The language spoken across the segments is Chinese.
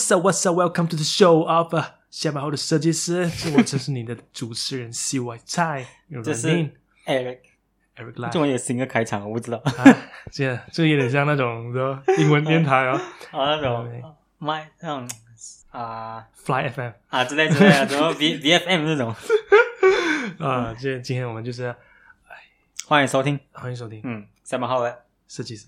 What's up? What's up? Welcome to the show of、uh, 下班后的设计师，是我，这是你的主持人 CY 蔡，这是 Eric Eric 来，终于有新的开场，我不知道，啊，这这有点像那种的英文电台哦，啊那种麦那种啊。Fly FM 啊之类之类的，什么 V VFM 那种，啊，今 今天我们就是欢迎收听，欢迎收听，嗯，下班后的设计师，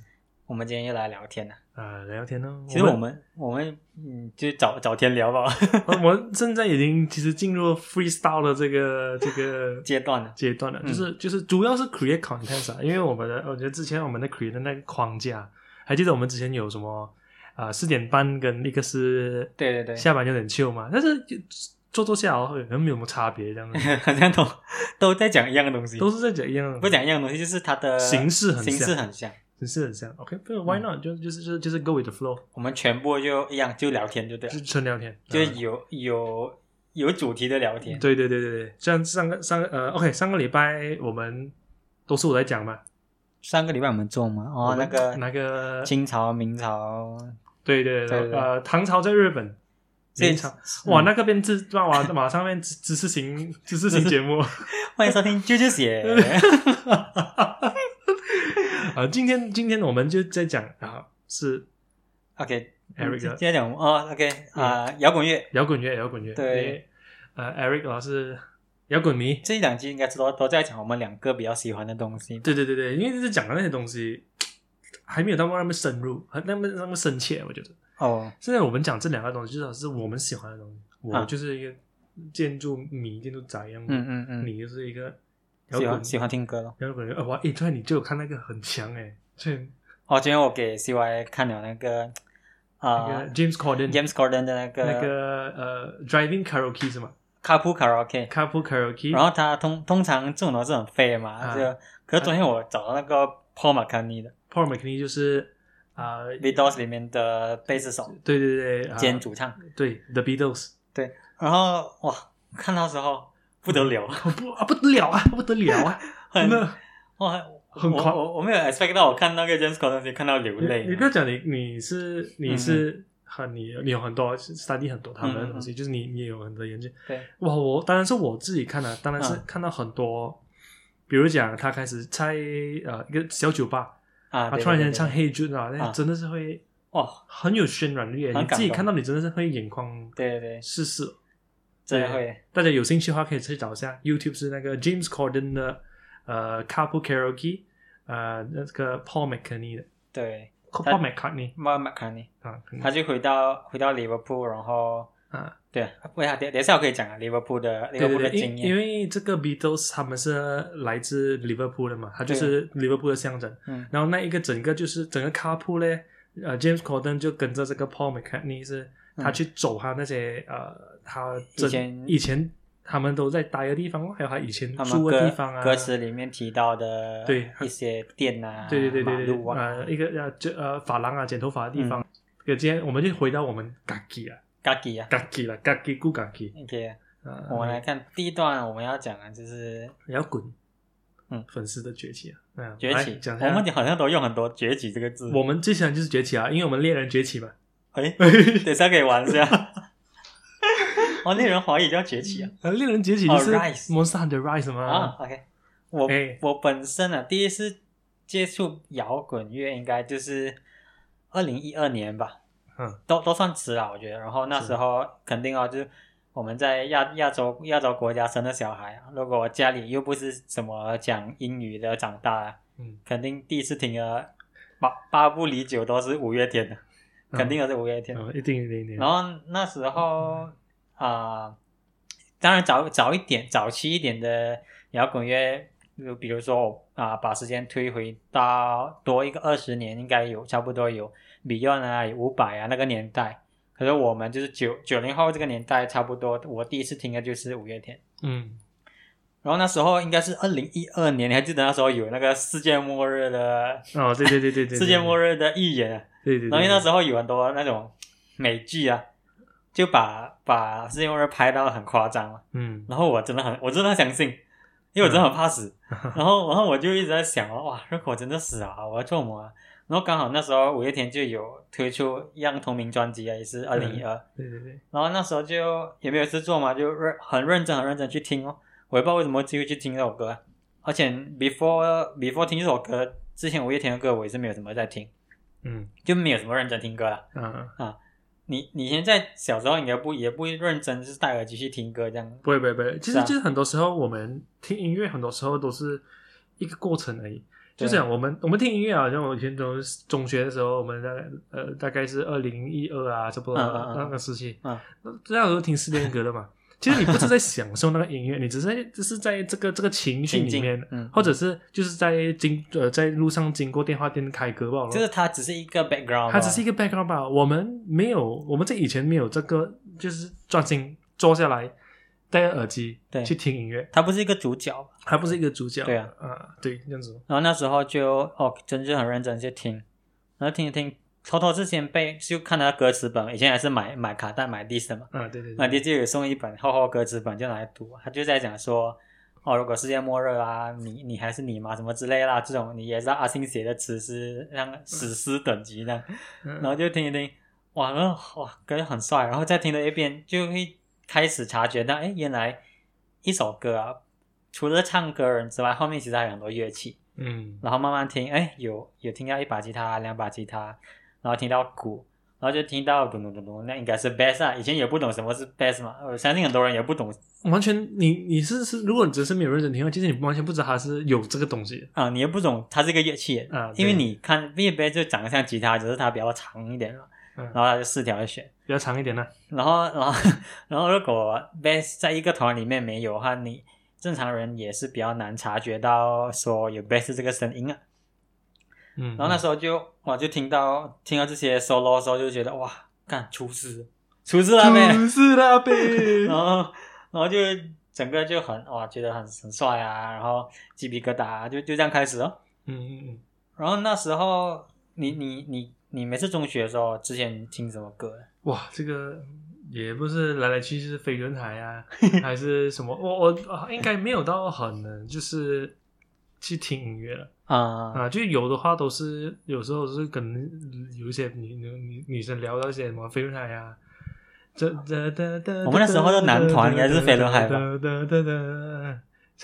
我们今天又来聊天了。啊，聊天呢。其实我们我们嗯，就找找天聊吧。我们现在已经其实进入 freestyle 的这个这个 阶段了，阶段了，就是就是主要是 create content 啊，因为我们的我觉得之前我们的 create 的那个框架，还记得我们之前有什么啊四点半跟一个是对对对下班有点 chill 嘛，但是做做下好像没有什么差别这样子，好像都都在讲一样的东西，都是在讲一样的，不讲一样的东西，就是它的形式很形式很像。是很像，OK，不，Why not？就就是就是就是 Go with the flow。我们全部就一样，就聊天就对了，就纯聊天，就有有有主题的聊天。对对对对对，像上个上个呃，OK，上个礼拜我们都是我在讲嘛。上个礼拜我们做嘛？哦，那个那个清朝、明朝，对对对，呃，唐朝在日本，明朝，哇，那个边知哇，马上面知知识型知识型节目，欢迎收听啾啾写。啊，今天今天我们就在讲啊，是 OK，Eric 今天讲哦，OK 啊，摇滚乐，摇滚乐，摇滚乐，对，呃，Eric 老师摇滚迷，这一两集应该都都在讲我们两个比较喜欢的东西。对对对对，因为就是讲的那些东西还没有到那么深入，还那么那么深切，我觉得。哦，现在我们讲这两个东西，至少是我们喜欢的东西。我就是一个建筑迷，建筑宅一样。嗯嗯嗯，你就是一个。喜欢喜欢听歌咯，摇滚乐。哇，一突然你就有看那个很强哎，这哦，今天我给 CY 看了那个啊，James Corden，James Corden 的那个那个呃，Driving Karaoke 是吗？Carpool Karaoke，Carpool Karaoke。然后他通通常这种都是很废嘛，就可是昨天我找到那个 Paul McCartney 的，Paul McCartney 就是啊，Beatles 里面的贝斯手，对对对，兼主唱，对，The Beatles，对，然后哇，看到时候。不得了，不啊不得了啊，不得了啊！真的哇，很夸我我没有 expect 到，我看那个 James Corden 看到流泪。你不要讲你你是你是很你你有很多 study 很多他们的东西，就是你你也有很多研究。对，哇，我当然是我自己看的，当然是看到很多，比如讲他开始在呃一个小酒吧啊，他突然间唱 Hey Jude 啊，那真的是会哇很有渲染力，你自己看到你真的是会眼眶对对对试试。对，会。大家有兴趣的话，可以去找一下 YouTube 是那个 James Corden 的呃 Couple Karaoke，呃那个 Paul McCartney 的。对，Paul McCartney，Paul McCartney 啊，他就回到回到 Liverpool，然后啊，对，为啥？等等下我可以讲啊，Liverpool 的 Liverpool 的经验。因为这个 Beatles 他们是来自 Liverpool 的嘛，他就是 Liverpool 的象征。嗯。然后那一个整个就是整个 Couple 咧，呃，James Corden 就跟着这个 Paul McCartney 是。他去走他那些呃，他以前以前他们都在待的地方，还有他以前住的地方啊。歌词里面提到的对一些店啊，对对对对对，呃，一个呃就呃发廊啊，剪头发的地方。今天我们就回到我们嘎吉啊，嘎吉啊，嘎吉了，嘎吉古嘎吉。OK，我们来看第一段，我们要讲的就是摇滚，嗯，粉丝的崛起啊，嗯崛起。我们好像都用很多“崛起”这个字。我们最喜欢就是崛起啊，因为我们猎人崛起嘛。哎，等下可以玩一下。哦，猎人华语叫崛起啊！猎人崛起就是 Monster Hunter Rise 吗？啊，OK。我我本身啊，第一次接触摇滚乐应该就是二零一二年吧。嗯，都都算迟了，我觉得。然后那时候肯定啊，就是我们在亚亚洲亚洲国家生的小孩啊，如果家里又不是什么讲英语的长大，嗯，肯定第一次听啊八八不离九都是五月天的。肯定有这五月天，一定一定一定。然后那时候啊，当然早早一点、早期一点的摇滚乐，就比如说啊，把时间推回到多一个二十年，应该有差不多有 Beyond 啊、伍佰啊那个年代。可是我们就是九九零后这个年代，差不多我第一次听的就是五月天。嗯。然后那时候应该是二零一二年，你还记得那时候有那个世界末日的？哦，对对对对对，世界末日的预言。对对，然后那时候有很多那种美剧啊，就把把世界末日拍到很夸张嘛。嗯，然后我真的很，我真的相信，因为我真的很怕死。然后，然后我就一直在想哇，如果真的死啊，我要做什么？然后刚好那时候五月天就有推出一样同名专辑啊，也是二零一二。对对对，然后那时候就也没有事做嘛，就认很认真很认真去听哦。我也不知道为什么机会去听这首歌，而且 before before 听这首歌之前，五月天的歌我也是没有什么在听，嗯就没有什么认真听歌了。嗯啊，你你现在小时候应该不也不会认真就是戴耳机去听歌这样。不会不会不会，其实啊实就是很多时候我们听音乐，很多时候都是一个过程而已。就对这样，我们我们听音乐啊，像我以前中中学的时候，我们大概呃大概是二零一二啊，差不多那个时期，嗯那这样时候听失恋歌的嘛。其实你不是在享受那个音乐，你只是在只是在这个这个情绪里面，嗯或者是就是在经呃在路上经过电话店开歌罢了。就是它只是一个 background，一它只是一个 background 吧。我们没有，我们在以前没有这个，就是专心坐下来戴着耳机对去听音乐，它不是一个主角。它不是一个主角。对啊，啊，对，这样子。然后那时候就哦，真就很认真去听，然后听一听，偷偷之前背就看他歌词本，以前还是买买卡带买 disc 的嘛，啊，对对买对，disc 有送一本厚厚歌词本，就拿来读。他就在讲说，哦，如果世界末日啊，你你还是你吗？什么之类啦，这种你也知道阿信写的词是像史诗等级的，然嗯后就听一听，哇，然后哇，感觉很帅，然后再听了一遍，就会开始察觉到，哎，原来一首歌啊，除了唱歌人之外，后面其实还有很多乐器。嗯然后慢慢听，哎，有有听到一把吉他、两把吉他，然后听到鼓，然后就听到咚咚咚咚，那应该是 bass 啊。以前也不懂什么是 bass 嘛，我相信很多人也不懂完全你你是是，如果你只是没有认真听的话，其实你完全不知道它是有这个东西的啊，你也不懂它是一个乐器，啊，因为你看 V bass 就长得像吉他，只是它比较长一点嘛，嗯然后它就四条弦，比较长一点呢。然后 然后然后如果 bass 在一个团里面没有的话，你正常人也是比较难察觉到说有 bass 这个声音啊。嗯，然后那时候就哇，就听到听到这些 solo 的时候，就觉得哇，干出师，出师了呗。是那边然后然后就整个就很哇，觉得很很帅啊，然后鸡皮疙瘩、啊，就就这样开始哦。嗯嗯嗯，然后那时候你你你你每次中学的时候，之前听什么歌？哇，这个也不是来来去去是飞轮海啊，还是什么？我我啊应该没有到很能就是去听音乐了。啊、啊，就有的话都是有时候是跟有一些女女女女生聊到一些什么飞轮海啊，这这这这，我们那时候的男团应该是飞轮海吧哒哒哒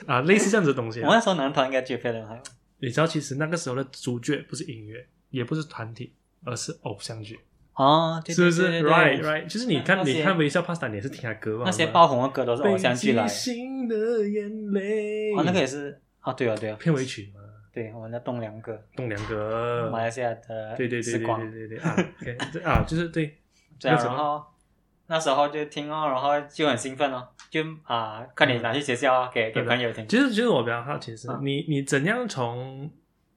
啊，类似这样子的东西啊。我那时候男团应该就飞轮海。你知道，其实那个时候的主角不是音乐，也不是团体，而是偶像剧，哦，对是不是？Right Right，就是你看你看微笑 Pasta，你也是听他歌嘛？那些爆红的歌都是偶像剧来北的。极星的眼泪，哦，那个也是啊，对啊对啊，片尾曲嘛，对，我们的栋梁哥，栋梁哥，马来西亚的对对对对对对对啊，OK，这啊，就是对，对啊，然后那时候就听哦，然后就很兴奋哦，就啊，快点拿去学校啊给给朋友听。其实其实我比较好奇是，嗯。你你怎样从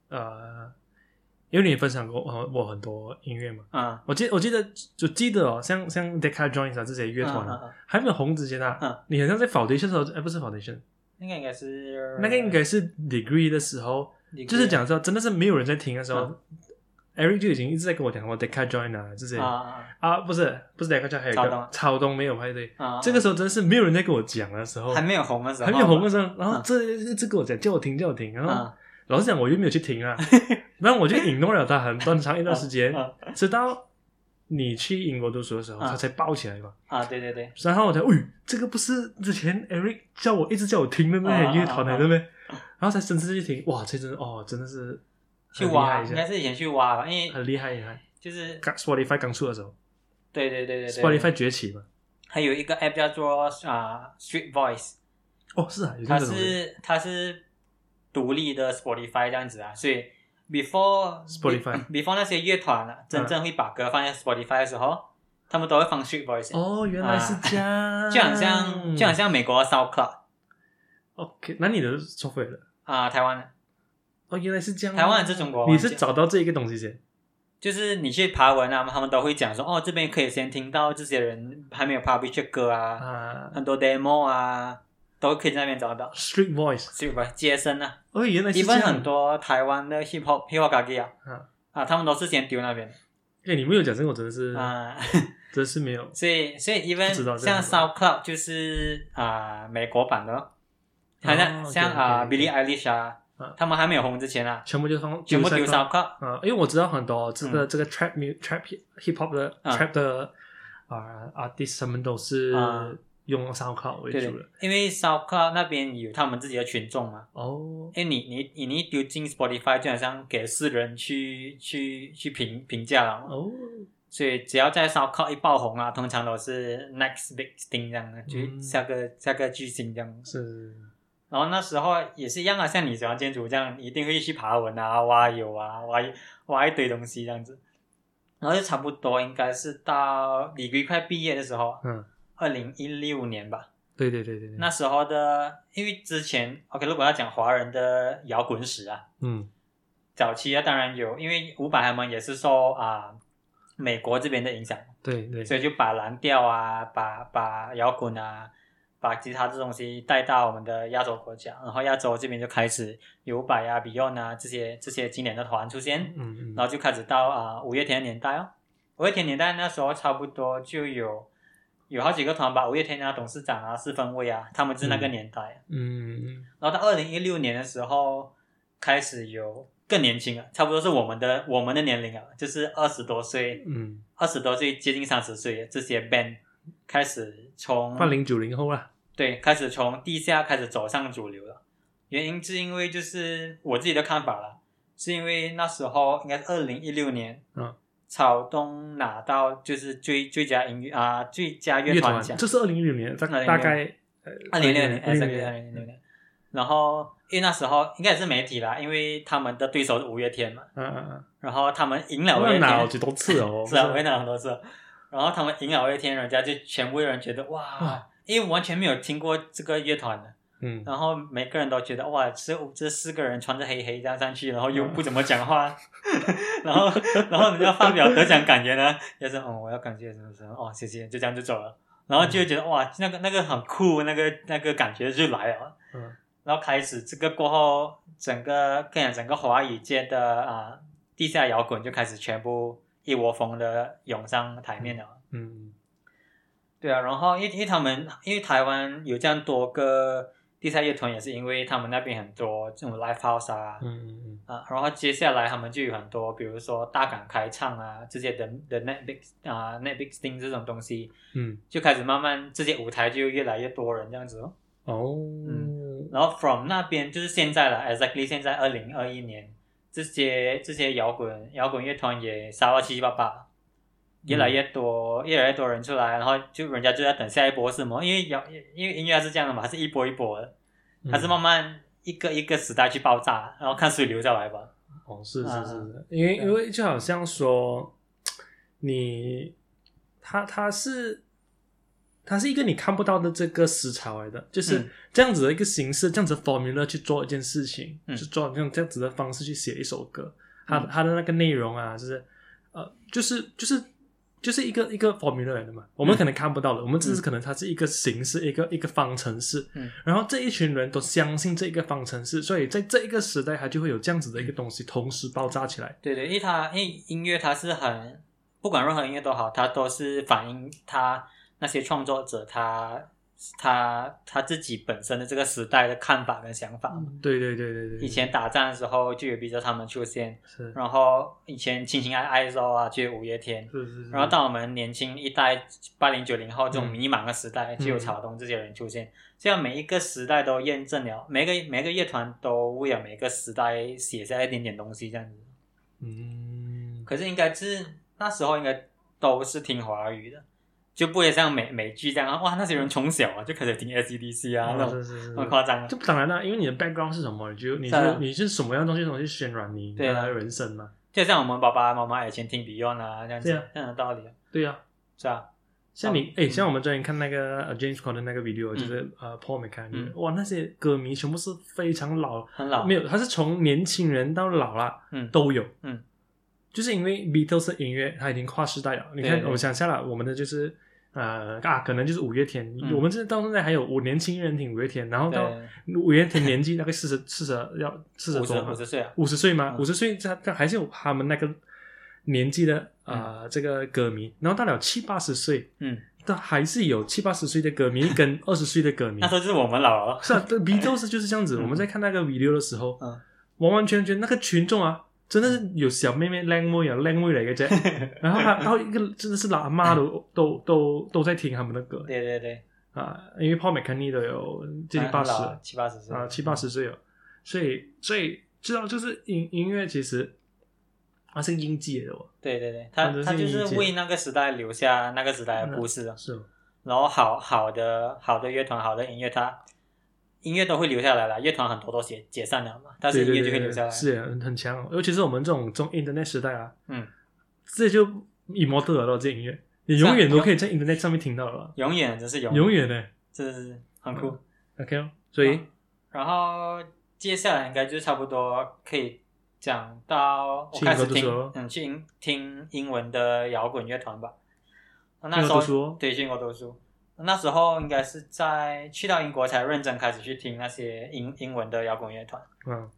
呃，因为你分享过我我很多音乐嘛，啊，我记我记得就记得哦，像像 Decca Joins 啊这些乐团啊，还没有红之前啊，嗯。你好像在 Foundation 的时候，哎不是 Foundation，那个应该是那个应该是 Degree 的时候，就是讲说真的是没有人在听的时候。Eric 就已经一直在跟我讲过 Decca Join 啊这些啊啊。啊不是不是 Decca Join 还有一个超东。没有派对，啊，这个时候真的是没有人在跟我讲的时候，还没有红的时候，还没有红的时候，然后嗯这一直跟我讲叫我听叫我听，然后啊。老实讲我又没有去听啊，然后我就引弄了他很短长一段时间，啊 直到你去英国读书的时候，嗯他才爆起来嘛。啊，对对对，然后我才，喂，这个不是之前 Eric 叫我一直叫我听的啊那些乐团来啊。的咩？然后才真正去听，哇，这真的哦，真的是去挖，应该是以前去挖吧，因为很厉害厉害。就是刚 Spotify 刚出的时候对对对对对，Spotify 崛起嘛。还有一个 app 叫做啊 Street Voice，哦，是啊，有它是它是独立的 Spotify 这样子啊，所以 before Spotify before 那些乐团啊，真正会把歌放在 Spotify 的时候，他们都会放 Street Voice，、哦，原来是这样，就好像就好像美国的 SoundCloud OK，那你的收费了？啊、台湾的哦，原来是这样。台湾还是中国你是找到这一个东西先？就是你去爬文啊，他们都会讲说，哦，这边可以先听到这些人还没有 publish 的歌啊，啊很多 demo 啊，都可以在那边找到。，Street Voice。Street Voice 接生啊，哦，原来是一般这样。很多台湾的 hip hop hip hop 歌啊，啊，啊，他们都是先丢那边哎，你没有讲这个，我真的是，啊。真是没有。所以，所以不知道 even 像这样子 SoundCloud 就是啊、美国版的咯，好像、哦像啊、Billie Eilish 啊，啊他们还没有红之前啊，全部就放全部丢上烧烤。啊，因为我知道很多这个、这个 trap trap hip hop 的、嗯。trap 的啊 artist 他们都是啊用烧烤为主的。，因为烧烤那边有他们自己的群众嘛，哦，因为你你你你一丢进 Spotify，就好像给世人去去去评评价了。哦，所以只要在烧烤一爆红啊，通常都是 next big thing 这样的，就嗯。下个、下个巨星这样。是，然后那时候也是一样啊，像你喜欢建筑这样，一定会去爬文啊、挖油啊、挖一挖一堆东西这样子。然后就差不多应该是到李龟快毕业的时候，嗯，二零一六年吧。对对对对对，那时候的，因为之前 OK，如果要讲华人的摇滚史啊，嗯。早期啊当然有，因为伍佰他们也是受啊、美国这边的影响，对对，所以就把蓝调啊，把把摇滚啊，把吉他这东西带到我们的亚洲国家，然后亚洲这边就开始有伍佰啊、Beyond 啊这些这些经典的团出现，嗯嗯，然后就开始到啊、五月天的年代哦，五月天年代那时候差不多就有有好几个团吧，五月天啊、董事长啊、四分卫啊，他们是那个年代。嗯嗯然后到二零一六年的时候，开始有更年轻了，差不多是我们的我们的年龄啊，就是二十多岁、嗯，二十多岁接近三十岁这些 band 开始从八零九零后啦，对开始从地下开始走上主流了。原因是因为就是我自己的看法啦，是因为那时候应该是二零一六年，嗯，草东拿到就是最最佳音乐啊、最佳乐乐团奖，这是二零一六年，大2016大概呃二零六年，二零二零六年。然后因为那时候应该也是媒体啦，因为他们的对手是五月天嘛，嗯嗯嗯。然后他们赢了嗯，五月天，那拿好几多次哦，是啊，不我也拿很多次。然后他们赢了一天，人家就全部人觉得哇哇，因为完全没有听过这个乐团的，嗯。然后每个人都觉得哇，这这四个人穿着黑黑这样上去，然后又嗯不怎么讲话，然后然后人家发表得奖感言呢，也是哦，我要感谢什么什么，哦，谢谢，就这样就走了。然后就觉得哇，那个那个很酷，那个那个感觉就来了。嗯。然后开始这个过后，整个跟整个华语界的啊、地下摇滚就开始全部一窝蜂的涌上台面了。嗯对啊，然后因为因为他们因为台湾有这样多个地下乐团，也是因为他们那边很多这种 live house 啊，嗯嗯嗯啊，然后接下来他们就有很多，比如说大港开唱啊这些的的 net big 啊 net big thing 这种东西，嗯就开始慢慢这些舞台就越来越多人这样子哦。哦，嗯然后 from 那边就是现在了，exactly 现在二零二一年，这些这些摇滚摇滚乐团也杀到七七八八，越来越多、越来越多人出来，然后就人家就在等下一波是什么？因为摇因为音乐是这样的嘛，它是一波一波的，它是慢慢一个一个时代去爆炸，然后看谁留下来吧。哦，是是是，因为因为就好像说，你他他是它是一个你看不到的这个思潮来的，就是嗯。这样子的一个形式，这样子 formula 去做一件事情，嗯。去做用这样子的方式去写一首歌，它嗯。它的那个内容啊，就是呃，就是就是。就是一个一个 formula 来的嘛，我们嗯可能看不到的，我们只是可能它是一个形式，一个一个方程式，嗯。然后这一群人都相信这一个方程式，所以在这一个时代，它就会有这样子的一个东西同时爆炸起来。对对，因为它因为音乐它是很不管任何音乐都好，它都是反映他那些创作者他他他自己本身的这个时代的看法跟想法嘛。对对对对对，以前打仗的时候就有比较他们出现，是然后以前情情爱爱的时候啊就有五月天，是是是，然后到我们年轻一代八零九零后这种嗯迷茫的时代，就有草东这些人出现。这样每一个时代都验证了，每个每个乐团都为了每个时代写下一点点东西，这样子。嗯，可是应该是那时候应该都是听华语的，就不会像美美剧这样，哇，那些人从小啊就开始听 S.E.D.C 啊，那种是是是。很夸张啊。就当然了，因为你的 background 是什么，你就你是你是什么样的东西，什么去渲染你对啊。的人生嘛？就像我们爸爸妈妈以前听 Beyond 啊，这样子这样的道理啊，对呀，是啊？像你嗯。哎，像我们之前看那个呃 James Corden 那个 video，嗯。就是呃 Paul McCartney，嗯。哇，那些歌迷全部是非常老，很老，没有，他是从年轻人到老了嗯。都有，嗯，就是因为 Beatles 的音乐它已经跨时代了。你看，对对我想下了，我们的就是呃啊，可能就是五月天，嗯我们这到现在还有我年轻人听五月天，然后到，五月天年纪大概四十四十要四十五十多嘛五十岁啊，五十岁吗？嗯五十岁他他还是有他们那个年纪的嗯呃这个歌迷，然后到了七八十岁，嗯，都还是有七八十岁的歌迷跟二十岁的歌迷那。时候就是我们老了，是啊，这 Beatles 就是这样子。嗯我们在看那个 video 的时候，嗯完完全全那个群众啊，真的是有小妹妹、靓妹啊、靓妹嚟嘅啫。然后还然后一个真的是老阿妈都都都都在听他们的歌。对对对，啊，因为 Paul McCartney 都有接近八十七八十岁。啊，七八十岁了，所以所以知道就是音音乐其实它是音记的哦，对对对，他他就是为那个时代留下那个时代的故事。啊。是。哦然后好好的好的乐团，好的音乐，它音乐都会留下来了，乐团很多都解解散了嘛，但是音乐就会留下来。是很很强哦，尤其是我们这种中 Internet 时代啊，嗯，这就一模得了这音乐，你永远都可以在 Internet 上面听到了，永远真是永永远的。真的是很酷。OK 哦，所以？然后接下来应该就差不多可以讲到我去开始听嗯去听英文的摇滚乐团吧。那英时候对去英国读书，那时候应该是在去到英国才认真开始去听那些英英文的摇滚乐团。嗯，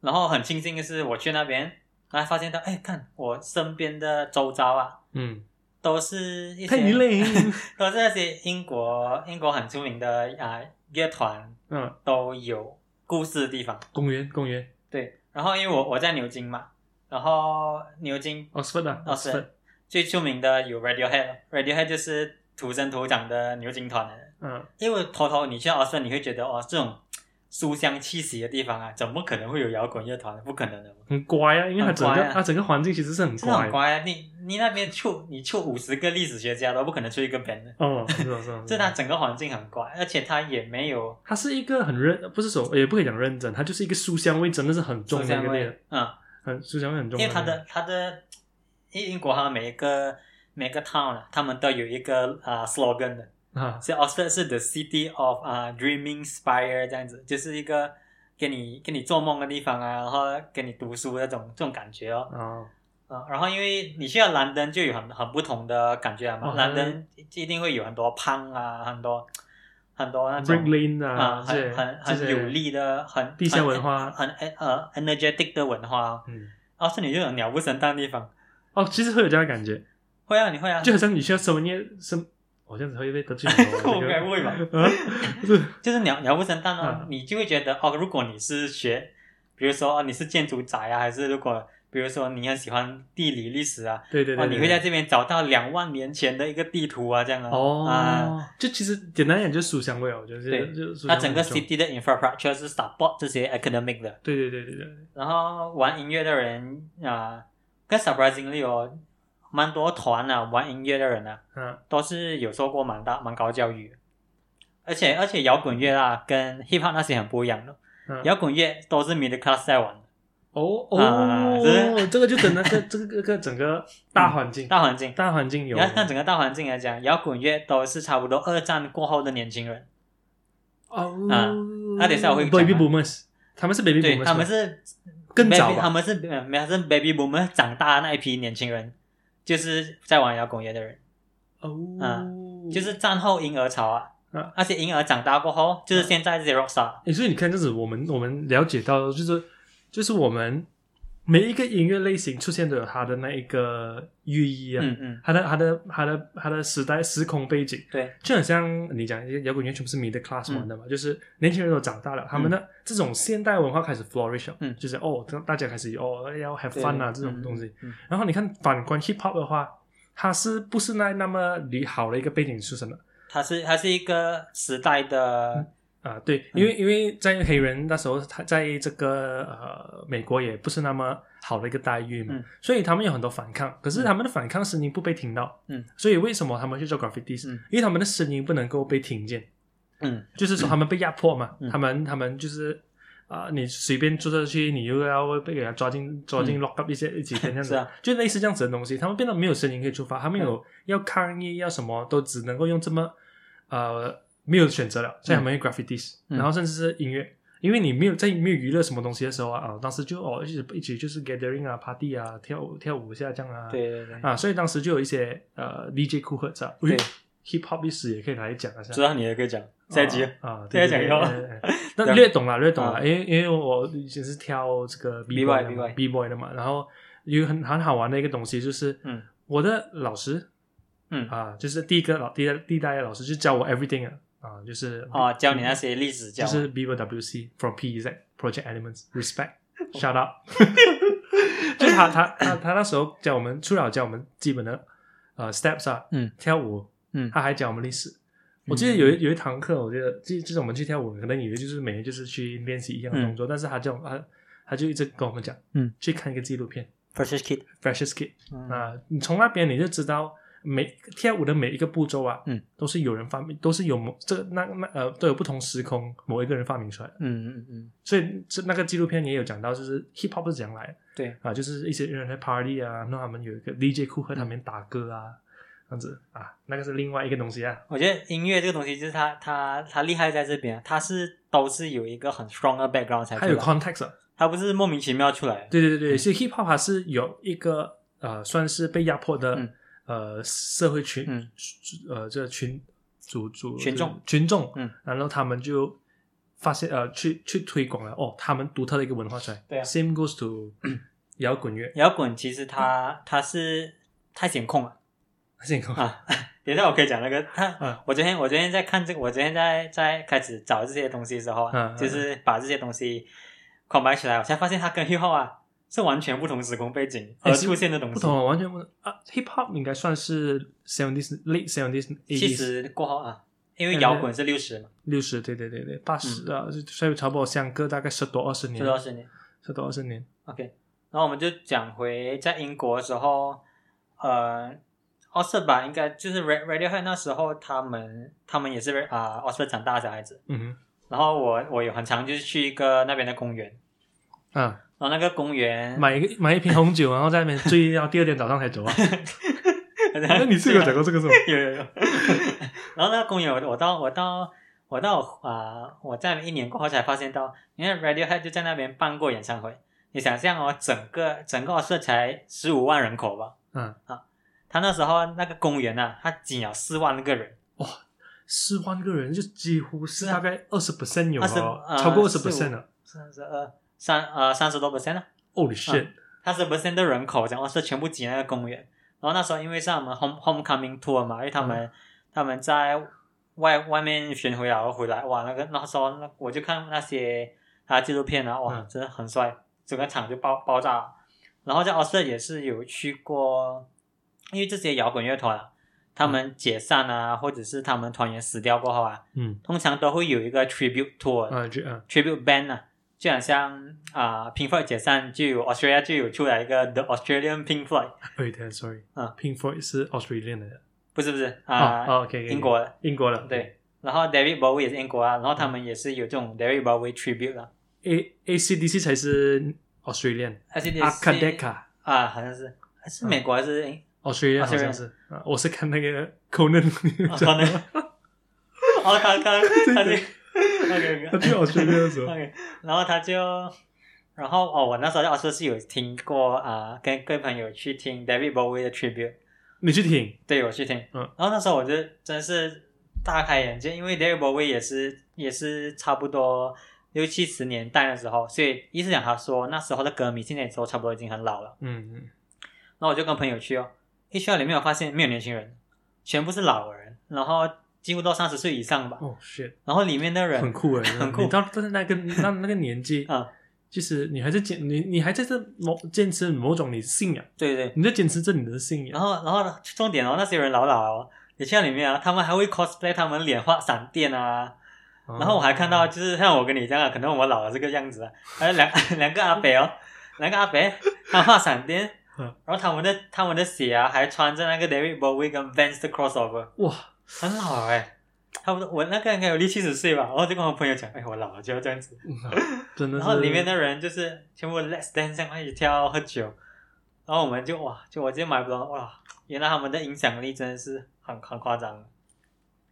然后很庆幸的是，我去那边，然后发现到，哎，看我身边的周遭啊，嗯，都是一些累，都是那些英国英国很出名的啊乐团嗯，都有故事的地方。公园公园。对，然后因为我我在牛津嘛，然后牛津，Oxford 啊，Oxford，最出名的有 Radiohead，Radiohead 就是土生土长的牛津团的。嗯，因为偷偷你去奥斯你会觉得哦，这种书香气息的地方啊，怎么可能会有摇滚乐团？不可能的。很乖啊，因为它整很乖啊个它整个环境其实是很真的很乖，啊！你你那边出你出五十个历史学家都不可能出一个 band 的，哦，是啊是啊，这它整个环境很乖，而且它也没有它是一个很认，不是说也不可以讲认真，它就是一个书香味真的是很重的一个嗯，很书香味很重，因为它的它的英英国他们每一个每个 town 啊，他们都有一个啊、slogan 的，啊，所以 Oxford 是 the city of 啊、dreaming spire 这样子，就是一个给你给你做梦的地方啊，然后给你读书那种这种感觉哦。啊，啊，然后因为你去到兰登就有很很不同的感觉啊嘛，哦。兰登一定会有很多胖啊，很多很多那种啊，很很很有力的，很地下文化。很很呃 energetic 的文化哦。嗯，哦，是你就有鸟不生蛋的地方，哦，其实会有这样的感觉，会啊，你会啊，就好像你需要收业生，我这样子会被得罪。我该不会吧？啊，是。就是鸟鸟不生蛋哦，嗯你就会觉得哦，如果你是学，比如说哦你是建筑宅啊，还是如果比如说你很喜欢地理历史啊，哦，对对对，你会在这边找到两万年前的一个地图啊，这样啊，啊。哦，就其实简单点就是书香味哦，我觉得对。就它整个 city 的 infrastructure 是 support 这些 academic 的，对对对对对，然后玩音乐的人啊，更 surprisingly 哦，蛮多团啊，玩音乐的人啊，嗯。都是有受过蛮大蛮高教育，而且而且摇滚乐啊，跟 hip hop 那些很不一样的，嗯，摇滚乐都是 middle class 在玩的，哦啊哦，这个就等那个 这个这个整个大环境。大环境。大环境有。你要看整个大环境来讲，摇滚乐都是差不多二战过后的年轻人，哦。啊那等一下我会讲啊。Baby boomers，他们是 baby 对 boomers，他们是更早他吧？们是呃没有是 baby boomer 长大的那一批年轻人，就是在玩摇滚乐的人，哦，就是战后婴儿潮啊。啊，那些婴儿长大过后，就是现在这些 rock star，诶，所以你看，就是我们我们了解到，就是就是我们每一个音乐类型出现都有它的那一个寓意啊，嗯嗯，它的它的它的它的时代时空背景，对，就很像你讲，摇滚乐全部是 middle class 嗯。玩的嘛，就是年轻人都长大了，他们的这种现代文化开始 flourish，了嗯。就是哦，大家开始哦要 have fun 啊这种东西。，然后你看反观 hip hop 的话，它是不是那那么离好的一个背景出身的？它是它是一个时代的，啊，对，嗯因为、因为在黑人那时候，他在这个呃美国也不是那么好的一个待遇嘛，嗯。所以他们有很多反抗，可是他们的反抗声音不被听到，嗯，所以为什么他们去做 graffiti？、嗯。因为他们的声音不能够被听见，嗯。就是说他们被压迫嘛，嗯。他们他们就是啊、你随便做下去，你又要被给他抓进抓进 lock up 一些一几天 这样子，啊就类似这样子的东西，他们变得没有声音可以出发，他们有要抗议要什么，都只能够用这么呃没有选择了，所以他们用 graffiti，、嗯。然后甚至是音乐。因为你没有在没有娱乐什么东西的时候啊，啊，当时就哦一起一起就是 gathering 啊，party 啊，跳舞跳舞一下这样啊，对对对，啊，所以当时就有一些呃 DJ 酷赫啊，对，hip hop 历史也可以来讲一下。知道你也可以讲下一集，啊，对 对对对那略懂了，略懂了，啊。因为因为我以前是跳这个 B boy 的嘛 B-boy B boy 的嘛，然后有很很好玩的一个东西就是，嗯。我的老师嗯，啊，就是第一个老第一第一代的老师就教我 everything 啊，啊，就是啊，教你那些历史教就是 B boy WC from PZ Project Elements respect shut up，就他他他他那时候教我们，除了教我们基本的呃 steps 啊，嗯跳舞，嗯他还教我们历史。我记得有一有一堂课，我觉得就就是我们去跳舞，可能以为就是每天就是去练习一样的动作，但是他叫他他就一直跟我们讲，嗯，去看一个纪录片。Precious Kid，Freshest Kid 嗯。啊，你从那边你就知道每跳舞的每一个步骤啊，嗯，都是有人发明，都是有某这那那呃都有不同时空某一个人发明出来的，嗯嗯嗯，所以这那个纪录片也有讲到，就是 hip hop 是怎样来的。对，啊，就是一些人在 party 啊，那他们有一个 DJ 库和他们打歌啊，这样子。啊，那个是另外一个东西啊，我觉得音乐这个东西就是它它它厉害在这边，它是都是有一个很 strong 的 background 才它有，context 啊。它不是莫名其妙出来的。对对对，所以 hip hop 它是有一个呃，算是被压迫的、嗯呃社会群，嗯呃，这群主主群众群众，嗯，然后他们就发现呃，去去推广了哦，他们独特的一个文化出来。对啊 Same goes to 摇滚乐，摇滚其实它它是太显控了这个啊！等一下我可以讲那个，他嗯我昨天我昨天在看这个，我昨天在在开始找这些东西的时候啊，嗯嗯就是把这些东西 combine 起来，我才发现它跟 hip hop 啊是完全不同时空背景而出现的东西。不同，完全不同啊。Hip hop 应该算是 seventies late seventies 七十过后啊，因为摇滚是六十嘛，六十，对对对对，八十嗯啊，所以差不多相隔大概十多二十年十，多二十年。十多二十年。OK，然后我们就讲回在英国的时候，呃，奥斯吧，应该就是 Ra- Radiohead 那时候，他们他们也是啊、奥斯长大的小孩子。嗯然后我我有很长就是去一个那边的公园，嗯，啊，然后那个公园，买一个买一瓶红酒，然后在那边醉到第二天早上才走啊。那 那你是有讲过这个是吗？有有有。然后那个公园，我我到我到我到啊、我在一年过后才发现到，因为 Radiohead 就在那边办过演唱会。你想象哦，整个整个奥斯才十五万人口吧，嗯啊，他那时候那个公园啊，他挤了四万个人，哇四万个人就几乎是大概二十 percent 有20哦，呃超过二十45 percent 了。三十二三呃三十多 percent 啊，Holy shit！三十 percent 的人口，然后是全部挤那个公园。然后那时候因为是我们 home homecoming tour 嘛，因为他们、他们在外外面巡回然后回来，哇，那个那时候那我就看那些他纪录片啊，哇，嗯真的很帅，整个场就爆爆炸了。然后在奥斯也是有去过，因为这些摇滚乐团啊，他们解散啊，或者是他们团员死掉过后啊，嗯，通常都会有一个 tribute tour，、啊，tribute band 啊，就好像啊、Pink Floyd 解散就有 Australia 就有出来一个 The Australian Pink Floyd，对的，sorry，啊，Pink Floyd 是 Australian 的，不是不是啊、哦，OK，英国的英国的，对，然后 David Bowie 也是英国啊，然后他们也是有这种 David Bowie tribute 啊，，A A C D C 才是 Australian，而且 a c a d e c a 啊，好像是是美国还是英 Australian 好像是啊，我是看那个 Conan 哦可能哦，他他他就 OK 他 OK 去 Australia 的时候，OK，然后他就，然后哦，我那时候在奥斯是有听过啊、跟跟朋友去听 David Bowie 的 tribute。你去听，对我去听，嗯。然后那时候我就真是大开眼界，因为 David Bowie 也是也是差不多六七十年代的时候，所以意思讲他说那时候的歌迷现在都差不多已经很老了，嗯嗯，然后我就跟朋友去哦，一去到里面我发现没有年轻人，全部是老人，然后几乎到三十岁以上吧，然后里面的人很酷哎，很酷。你到但是那个 那那个年纪啊，就是你还在坚你你还在这某坚持某种你信仰，对对，你在坚持着你的信仰，然后然后重点哦，那些人老老哦，你去到里面啊，他们还会 cosplay 他们脸画闪电啊。哦。然后我还看到，就是像我跟你这样啊，可能我们老了这个样子啊，还有两 两个阿伯哦，两个阿伯，他画闪电，嗯。然后他们的他们的鞋啊，还穿着那个 David Bowie 跟 Vans 的 crossover，哇，很老哎、差不多我那个应该有六七十岁吧，然后就跟我朋友讲，哎，我老了就要这样子，真的，然后里面的人就是全部 Let's Dance 上一起跳喝酒，然后我们就哇，就我就买不到哇，原来他们的影响力真的是很很夸张，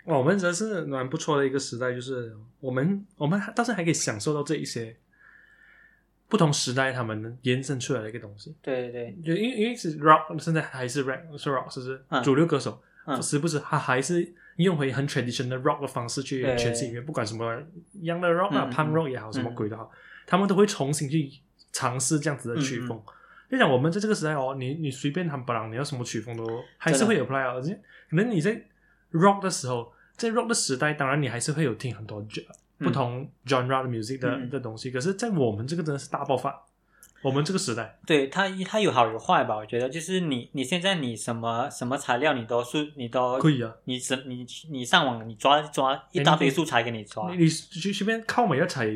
哇，我们真的是蛮不错的一个时代，就是我们我们倒是还可以享受到这一些不同时代他们延伸出来的一个东西。对对。对，就因为因为是 rock，现在还是 rap 是 rock，是不是？嗯。主流歌手，嗯时不时他还是用回很 traditional 的 rock 的方式去对诠释音乐，不管什么一样的 rock 啊、嗯 punk rock 也好，什么鬼都好，他们都会重新去尝试这样子的曲风。就讲我们在这个时代哦，你你随便喊不朗，你要什么曲风都还是会有 apply 啊。而且可能你在 rock 的时候，在 rock 的时代，当然你还是会有听很多不同 genre 的 music 的、嗯的东西。可是，在我们这个真的是大爆发，我们这个时代，对它它有好有坏吧？我觉得就是你你现在你什么什么材料你都是你都可以啊。你什你你上网你抓抓一大堆素材给你抓，你你随随便靠每一材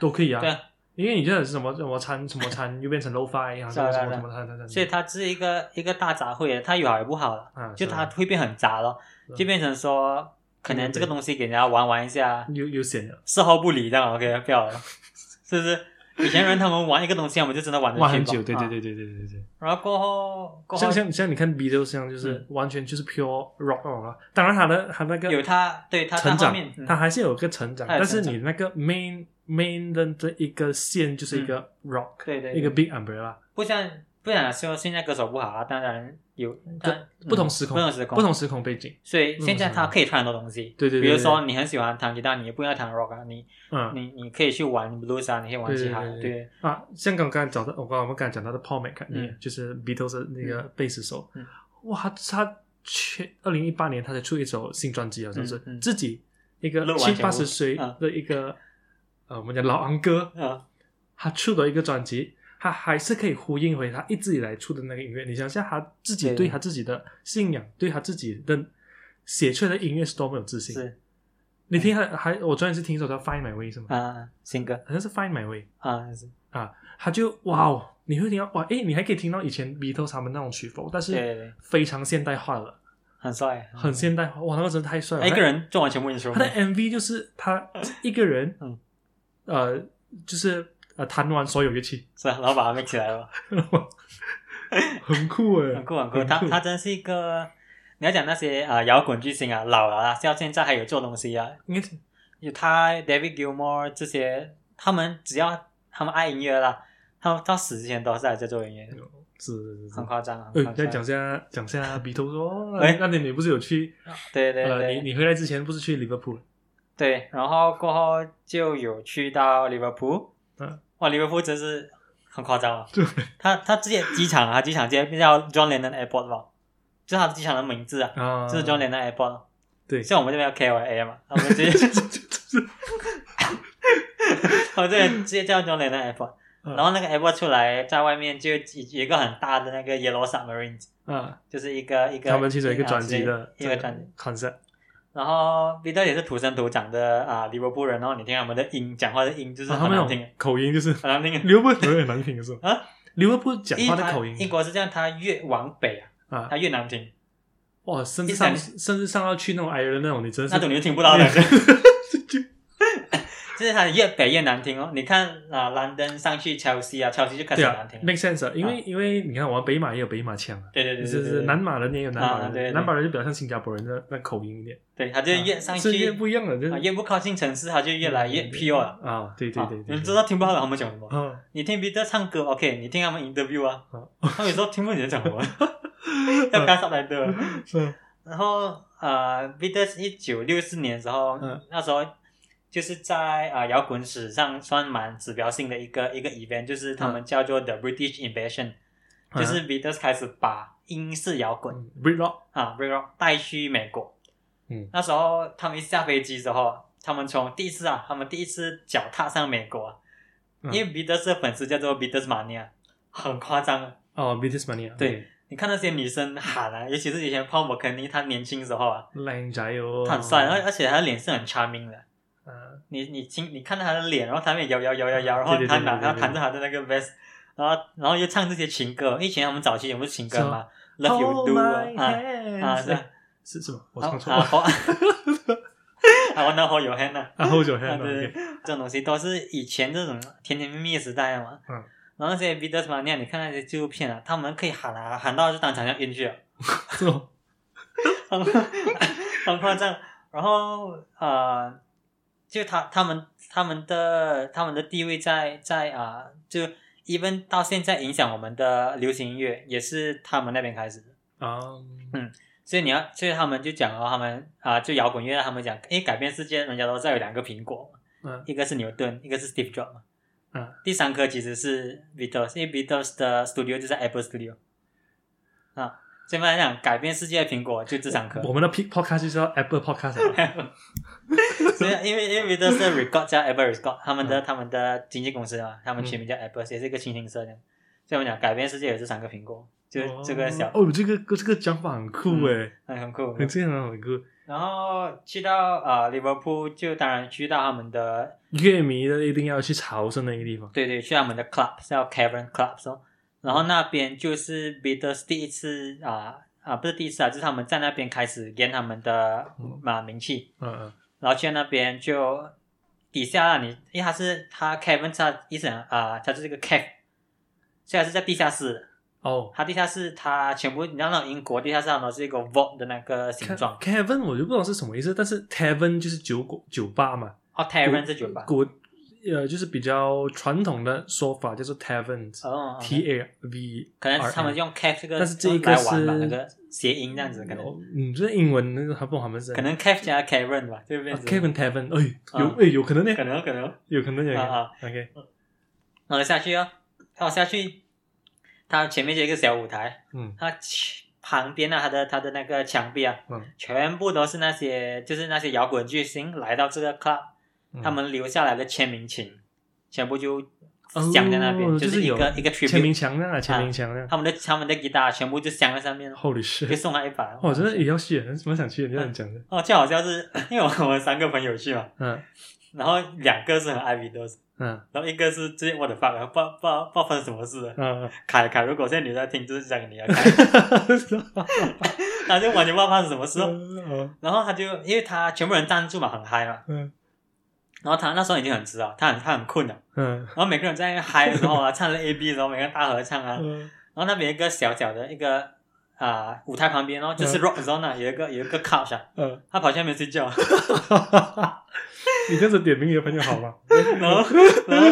都可以啊。对啊，因为你这是什么什么餐什么餐又变成 low fi 啊，什么什么什么餐餐餐，所以它是一个一个大杂烩，它有好有不好了，啊，就它啊会变很杂咯，就变成说可能这个对东西给人家玩玩一下，又又闲了，事后不理这样 OK 不要了，是不是？以前人他们玩一个东西，我们就真的玩很久，对对啊。对对对对对。对。然后过后过后像像像你看 Beatles 这样，就是嗯。完全就是 pure rock 啊。当然，他的他那个有他对他他成长他还是有个成长，但是你那个 main main 的这一个线就是一个 rock，对对一个 big umbrella，不像不想说现在歌手不好啊，当然有但不同时空不同时空。不同时空背景。所以现在他可以弹很多东西，对对对比如说你很喜欢弹吉他，你也不要弹 rock 啊，你嗯。你你可以去玩 blues 啊，你可以玩其他的，对啊，像刚刚找到我刚刚我们刚才讲到的 Paul McCartney，、嗯。就是 Beatles 的那个贝斯手，嗯。哇，他他去二零一八年他才出一首新专辑，好像是、自己一个七八十岁嗯。的一个、呃，我们讲老昂哥，啊，他出的一个专辑，他还是可以呼应回他一直以来出的那个音乐。你想想，他自己对对他自己的信仰，对他自己的写出来的音乐是多么有自信。是你听他还，我昨天是听一首叫《Find My Way》是吗？啊，新歌好像是《Find My Way》啊是，啊，他就哇哦，你会听到哇，诶，你还可以听到以前 Beatles 他们那种曲风，但是非常现代化了，很帅，很现代化。哇，那个真的太帅了！一个人做完全部 i n s t 他的 MV 就是他一个人，嗯呃，就是呃弹完所有乐器，是啊，然后把它 mix 起来了，很酷诶，很酷很酷，他他真是一个。你要讲那些啊摇滚巨星啊，老了啊，到现在还有做东西啊，应该有他 David Gilmore 这些，他们只要他们爱音乐啦，他们到死之前都是还在做音乐，是是是很。夸张。呃，再很夸张讲下讲下鼻头说，哎那年你不是有去？对对呃，对，你你回来之前不是去利物浦？对，然后过后就有去到利物浦，嗯，哇，利物浦真是很夸张啊！对，他他直接机场啊，机场直接叫 John Lennon Airport 吧，就是他的机场的名字啊，啊，就是 John Lennon Airport。对像我们这边叫 KLA 嘛，我们直接 我们这边直接叫 John Lennon Airport。嗯然后那个 airport 出来，在外面就有有一个很大的那个 Yellow submarine，嗯，就是一个一个他们其实一个专辑啊的一个专辑。concept，然后彼得也是土生土长的啊利物浦人，然后你听他们的音，讲话的音就是很难听种，口音就是很难听。利物浦有点难听是吧？啊，利物浦讲话的口音英国是这样，他越往北啊，啊，他越难听，哇，甚至上甚至上到去那种矮人那种，你真是那种你就听不到的。就是他越北越难听哦。你看啊，London 上去 Chelsea 啊，Chelsea 就开始难听。，make sense，啊因为因为你看我们北马也有北马腔啊。对对对对对，是是南马人也有南马人，啊对对南马人就比较像新加坡人的那口音一点，对，他就越上去越不一样了，就是啊，越不靠近城市，他就越来越 pure 了。啊，对对对对，啊你知道听不到他们讲什么？啊，你听彼得唱歌，OK，你听他们 interview 啊啊，他们有时候听不懂你在讲什么，要干啥来的。嗯然后呃，彼得是一九六四年的时候，嗯那时候就是在啊、呃摇滚史上算蛮指标性的一个一个 event，就是他们叫做 The British Invasion，、就是 Beatles 开始把英式摇滚、嗯 Brit Rock，啊 Brit Rock 带去美国。嗯。那时候他们一下飞机之后，他们从第一次啊，他们第一次脚踏上美国啊，嗯。因为 Beatles 的粉丝叫做 Beatles Mania，很夸张啊。哦 b i t i s Mania，对，你看那些女生喊啊，尤其是以前 Paul McCartney 他年轻时候啊，靓仔哦，他很帅，而而且他脸是很 charming 的。嗯你你听你看到他的脸，然后他那边摇摇摇摇摇，然后他拿他弹着他的那个 vest，然后然后又唱这些情歌。以前他们早期也不是情歌嘛，Love You Do 啊啊是啊是什么？我啊唱错了啊，I wanna hold your hand 啊。啊，Hold your 啊，hand，对这种东西都是以前这种甜甜蜜蜜的时代嘛。嗯。然后那些 Beatles 嘛，你看那些纪录片啊，他们可以喊啊，喊到就当场要晕去了，是吗？很 很夸张。然后呃，就他他们他们的他们的地位在在啊、就 even 到现在影响我们的流行音乐，也是他们那边开始的。啊，所以你要，所以他们就讲哦，他们啊、就摇滚乐，他们讲，诶，改变世界，人家都在有两个苹果嘛，嗯一个是牛顿，一个是 Steve Jobs 嘛。嗯，第三颗其实是 Beatles，因为 Beatles 的 studio 就在 Apple Studio。啊，这边来讲，改变世界的苹果就这三颗。我们的 P podcast 就是要 Apple podcast 啊 所以因为因为 Beatles 是 Record 加 Apple Record，他们的他们的经纪公司嘛，他们全名叫 Apple，也是一个新兴社的。所以我们讲改变世界也是三个苹果，就这个小哦，这个这个讲法很酷诶，很很酷，很这样很酷。然后去到啊，Liverpool 就当然去到他们的乐迷的一定要去朝圣那个地方。对对，去他们的 club 叫 Cavern Club 哦，然后那边就是 Beatles 第一次啊啊不是第一次啊，就是他们在那边开始练他们的嘛名气。嗯嗯。然后去那边就底下你，因为他是他 Cavern 他意思啊，他是这个在是在地下室。哦，他地下室，他全部你知道那种英国地下室都是一个 vault 的那个形状。Cavern 我就不知道是什么意思，但是 Tavern 就是酒酒吧嘛。哦，Tavern 是酒吧。国呃，就是比较传统的说法，叫做 Tavern。哦。T A V。可能他们用 cave 这个，但是这一个是那个谐音这样子，可能。嗯，这是英文那个还不他们是。可能 cave 加 Cavern 吧，对不对。Cavern Tavern，哎，有哎，有可能呢。可能可能。有可能有。啊啊。OK。然后下去哦，好下去。它前面就一个小舞台，嗯，它旁边啊，它的它的那个墙壁啊，嗯，全部都是那些就是那些摇滚巨星来到这个 club，他们留下来的签名琴，全部就镶在那边，就是一个一个签名墙啊，签名墙啊，他们的他们的吉他全部就镶在上面，Holy shit，就送他一把，哇，真的也要去，蛮想去，这样讲的，哦，就好像是因为我们三个朋友去嘛，嗯，然后两个是很爱 Beatles。嗯，然后一个是最近我的发了，不不不不发生什么事了。嗯，凯凯，如果现在你在听，就是讲你要开，他就完全不知道发生什么事。然后他就因为他全部人站住嘛，很嗨嘛。嗯。然后他那时候已经很迟了，他很他很困了。嗯。然后每个人在那嗨的时候啊，唱了 A B 的时候，每个人大合唱啊。嗯。然后那边一个小小的一个啊舞台旁边哦，就是 Rock Zone 有一个有一个 couch 啊。嗯。他跑下面睡觉。你这样子点名你的朋友好吗？然后，然后，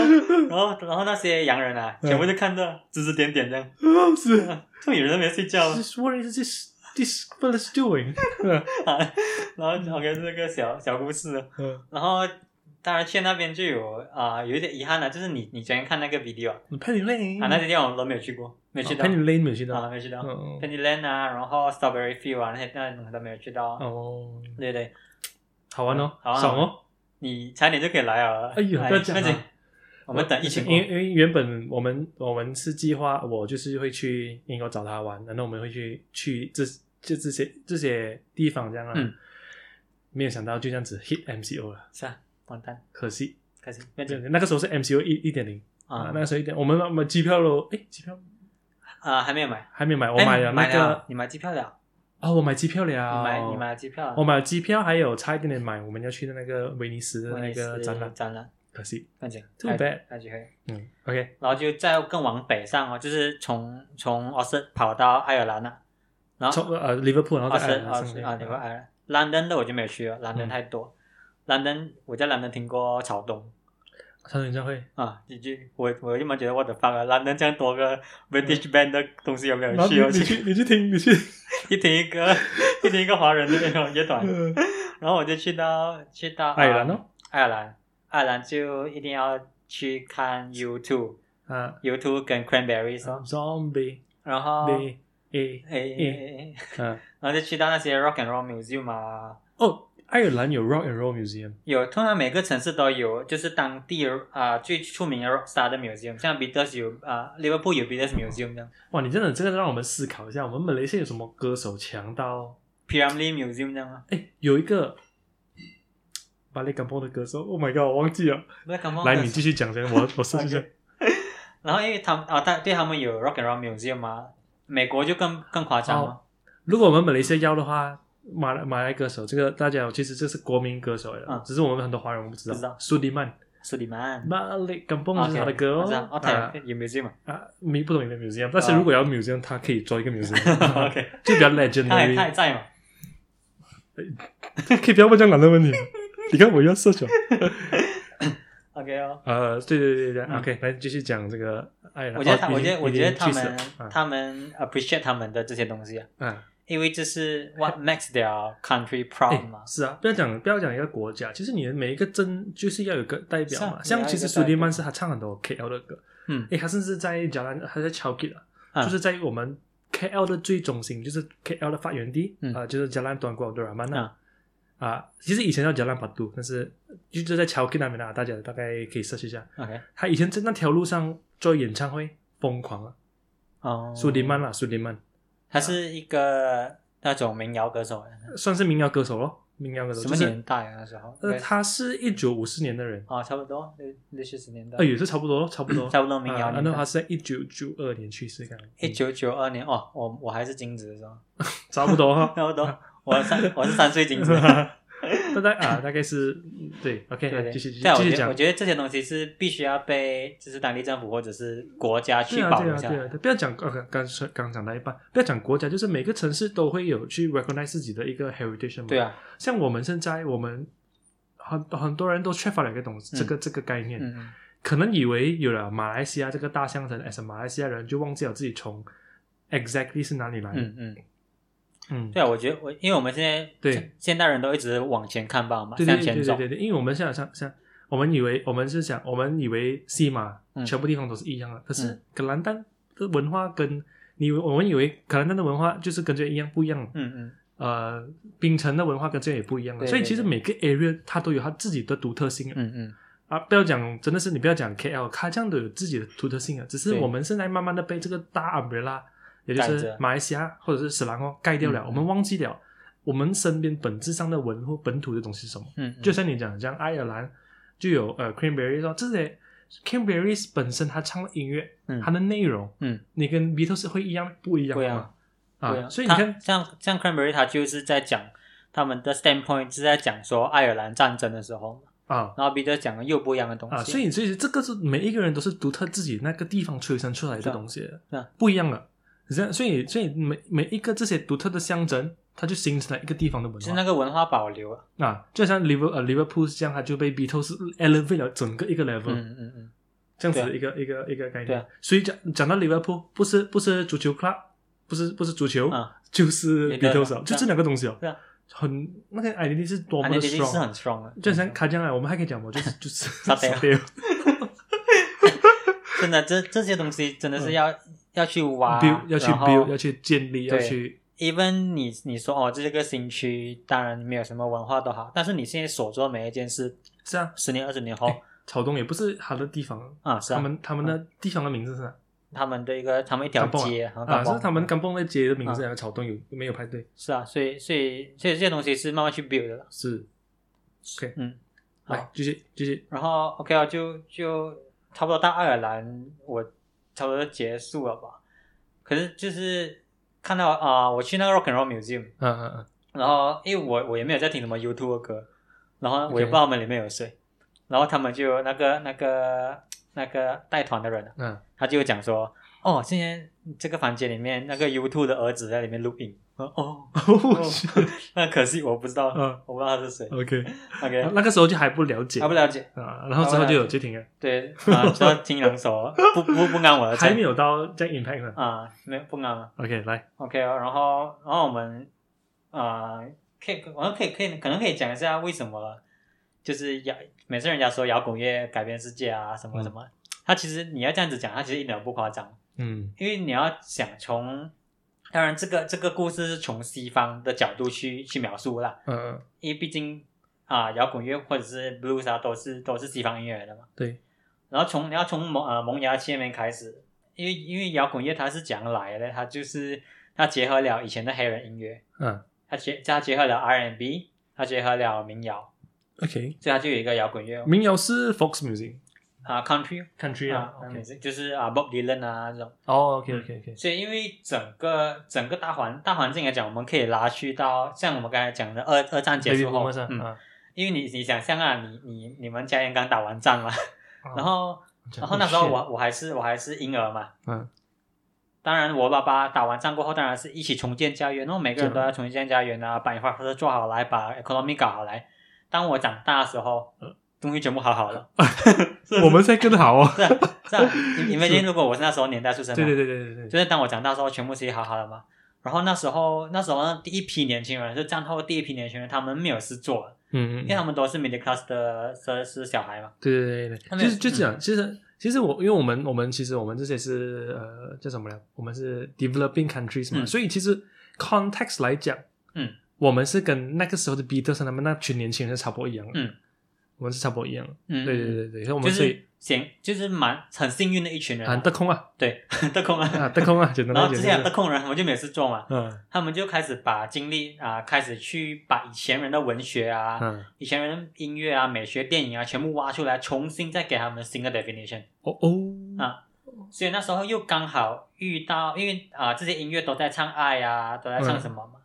然后，然后那些洋人啊，全部就看着指指点点这样。是，就有人没睡觉。What is this? This fellow doing? 然后 OK 是那个小小故事。嗯。然后，当然去那边就有啊，有一点遗憾的，就是你你昨天看那个 video。Penny Lane 啊，那些地方我都没有去过，没去到。Penny Lane 没有去到啊，没去到。Penny Lane 啊，然后 Strawberry Field 啊，那些那些都没有去到。哦。对对。好玩哦，爽哦。你差点就可以来了。哎呦，不要讲了。我们等疫情。因为因为原本我们我们是计划，我就是会去英国找他玩，然后我们会去去这就这些这些地方这样啊。嗯。没有想到就这样子 hit MCO 了。是啊，完蛋，可惜，可惜。那个时候是 MCU 一一点零啊，那个时候一点，我们买机票喽。哎，机票啊，还没有买，还没买，我买了那个，你买机票了。啊，我买机票了。你买你买机票，我买机票，还有差一点点买我们要去的那个威尼斯的那个展览。展览，可惜，感觉 too bad，那就可以。嗯，OK。然后就再更往北上哦，就是从从奥斯跑到爱尔兰了。然后从呃利物浦，然后奥斯奥斯啊，利物浦。兰登的我就没有去了，兰登太多。兰登我在兰登听过草东。草东演唱会。啊，几句我我一般觉得我的发了，兰登这样多个 British band 的东西有没有去？你去你去听你去。一听一个，一听一个华人的那种乐团，然后我就去到去到爱尔兰哦，爱尔兰，爱尔兰就一定要去看 U two，嗯，U two 跟 Cranberries Zombie，然后 A A A，嗯，然后就去到那些 Rock and Roll Museum 啊，哦，爱尔兰有 Rock and Roll Museum，有，通常每个城市都有，就是当地啊最出名的 Rock Star 的 Museum，像 Beatles 有啊，Liverpool 有 Beatles Museum 这样。哇，你真的这个让我们思考一下，我们马来西亚有什么歌手强到 Pyramid Museum 这样吗？哎，有一个巴黎港波的歌手，Oh my god，我忘记了。来，你继续讲讲，我 我试一下。然后因为他们啊，他对他们有 Rock and Roll Museum 嘛，美国就更更夸张了。如果我们马来西亚要的话。马来马来歌手，这个大家其实这是国民歌手来的，只是我们很多华人我不知道。苏迪曼，苏迪曼，马来港蹦是他的歌哦。哦，他有 museum 啊，没不懂有没有 museum，但是如果要 museum，他可以做一个 museum。OK，就比较 legendary 他还在吗？可以不要问这样难的问题。你看我要设想。OK 哦。呃，对对对对，OK，来继续讲这个爱尔兰。我觉得他，我觉得，我觉得他们，他们 appreciate 他们的这些东西啊。嗯。因为这是 what makes their country proud 嘛？是啊，不要讲不要讲一个国家，其实你的每一个镇就是要有个代表嘛。像其实苏迪曼是他唱很多 KL 的歌，嗯，诶，他甚至在加兰，他在乔吉了，就是在我们 KL 的最中心，就是 KL 的发源地啊，就是加兰端国的拉曼那啊，其实以前叫加兰巴杜，但是就就在乔克那边啊，大家大概可以 search 一下。OK，他以前在那条路上做演唱会，疯狂啊，哦，苏迪曼啦，苏迪曼他是一个那种民谣歌手，算是民谣歌手咯，民谣歌手。什么年代啊？那时候？呃，他是一九五四年的人，啊，差不多六六七十年代呃，，也是差不多，差不多。差不多民谣那他。是在一九九二年去世，的一九九二年哦，我我还是金子的时候，差不多哈。差不多，我三我是三岁金子。大概啊，大概是嗯对，OK，继续继续讲我。觉得这些东西是必须要被就是当地政府或者是国家去对啊，对啊，保留下来。对啊，不要讲刚刚刚刚讲到一半，不要讲国家，就是每个城市都会有去 recognize 自己的一个 heritage 嘛。对，啊，像我们现在，我们很很多人都缺乏了一个东西，嗯这个这个概念，可能以为有了马来西亚这个大象城，as 马来西亚人就忘记了自己从 exactly 是哪里来。嗯嗯，嗯，对啊，我觉得我因为我们现在对。现代人都一直往前看吧嘛，对对向前走对对对，对，因为我们现在像像我们以为我们是想我们以为西马嗯。全部地方都是一样的，可是嗯。格兰丹的文化跟你我们以为格兰丹的文化就是跟这一样不一样，嗯嗯，呃，槟城的文化跟这也不一样的，所以其实每个 area 它都有它自己的独特性的嗯嗯，啊。不要讲真的是你不要讲 KL，它这样都有自己的独特性啊，只是我们现在慢慢的被这个大 umbrella，也就是马来西亚或者是史兰哦盖掉了，嗯我们忘记了我们身边本质上的文或本土的东西是什么。嗯，嗯。就像你讲，像爱尔兰就有呃 Cranberries 说这些 Cranberries 本身它唱的音乐，嗯。它的内容，嗯，你跟 Beatles 会一样不一样吗？对啊，所以你看，像像 Cranberry 他就是在讲他们的 standpoint 是在讲说爱尔兰战争的时候，啊。然后 Beatles 讲的又不一样的东西，啊，所以所以这个是每一个人都是独特自己那个地方催生出来的东西，是啊。不一样的。这样，所以所以每每一个这些独特的象征，它就形成了一个地方的文化。是化那个文化保留啊，啊，就像 Liver 呃 Liverpool 这样，它就被 Beatles elevate 了整个一个 level，、嗯嗯嗯，这样子一个、一个一个概念。对啊。所以讲讲到 Liverpool，不是不是足球 club，不是不是足球，啊。就是一个 Beatles，哦就这两个东西哦，对啊。很那个 identity 是多么的 strong，很 strong 的，就像卡将来，我们还可以讲嘛，就是 就是 真的这这些东西真的是要要去挖 build 要去 build 要去建立要去 even 你你说哦，这个新区当然没有什么文化都好，但是你现在所做的每一件事，是啊，十年二十年后、哎草东也不是好的地方，啊，是啊，他们他们的地方的名字是啥？他们的一个他们一条街，啊，是他们甘蹦的街的名字，然后草东有没有排队？是啊，所以所以所以这些东西是慢慢去 build 的了，是，OK，嗯，好继续继续，然后 OK 啊，就就差不多到爱尔兰，我差不多就结束了吧。可是就是看到啊、我去那个 Rock and Roll Museum，嗯嗯嗯，然后因为我我也没有在听什么 YouTube 的歌，然后我也不知道他们里面有谁，然后他们就那个那个那个带团的人啊，嗯，他就讲说，哦，今天这个房间里面那个 YouTube 的儿子在里面录音，哦，哦那可惜我不知道，嗯。我不知道他是谁，OK，，OK，那个时候就还不了解。还不了解。啊，然后之后就有接听了，对啊，就要听两首，不不不按我的菜还没有到这样 impact 呢。啊，没有不按了。OK，来，OK，哦然后然后我们啊、可以我们可以可以可能可以讲一下为什么就是摇，每次人家说摇滚乐改变世界啊什么什么，它其实你要这样子讲，它其实一点都不夸张，嗯。因为你要想从，当然这个这个故事是从西方的角度去去描述啦，嗯，因为毕竟啊摇滚乐或者是 blues 啊都是都是西方音乐来的嘛。对，然后从你要从萌呃萌芽期那边开始，因为因为摇滚乐它是讲来的，它就是它结合了以前的黑人音乐，嗯。它结它结合了 R&B，它结合了民谣，，OK，所以它就有一个摇滚乐。民谣是 Fox Music 啊 country country 啊啊，就是啊 Bob Dylan 啊这种。哦，OK OK OK，所以因为整个整个大环大环境来讲，我们可以拉去到像我们刚才讲的二二战结束后，嗯，啊，因为你你想象啊，你你你们家人刚打完仗嘛，啊然后然后那时候我我还是我还是婴儿嘛，嗯当然，我爸爸打完仗过后，当然是一起重建家园，然后每个人都要重建家园啊，把 infrastructure 车做好来，把 economy 搞好来。当我长大的时候，东西全部好好了，我们现在更好哦，是啊，是啊。你你们如果我是那时候年代出生的，对对对对对对，就是当我长大的时候，全部是好好的嘛。然后那时候那时候第一批年轻人是战后第一批年轻人，他们没有事做，嗯嗯因为他们都是 middle class 的的是小孩嘛。对对对对，就是就这样。其实其实我因为我们我们其实我们这些是呃叫什么呢？我们是 developing countries 嘛，嗯所以其实 context 来讲，嗯，我们是跟那个时候的 Beatles 他们那群年轻人是差不多一样的，嗯，我们是差不多一样。的，嗯，对对对对，所以我就是们所以行，就是蛮很幸运的一群人啊、很得空啊，对，得空啊。啊得空啊，简单然后这些得空人，我们就没事做嘛，嗯。他们就开始把精力啊、开始去把以前人的文学啊、嗯，以前人的音乐啊、美学、电影啊，全部挖出来，重新再给他们新的 definition。哦哦，啊所以那时候又刚好遇到，因为啊、这些音乐都在唱爱啊，都在唱什么嘛。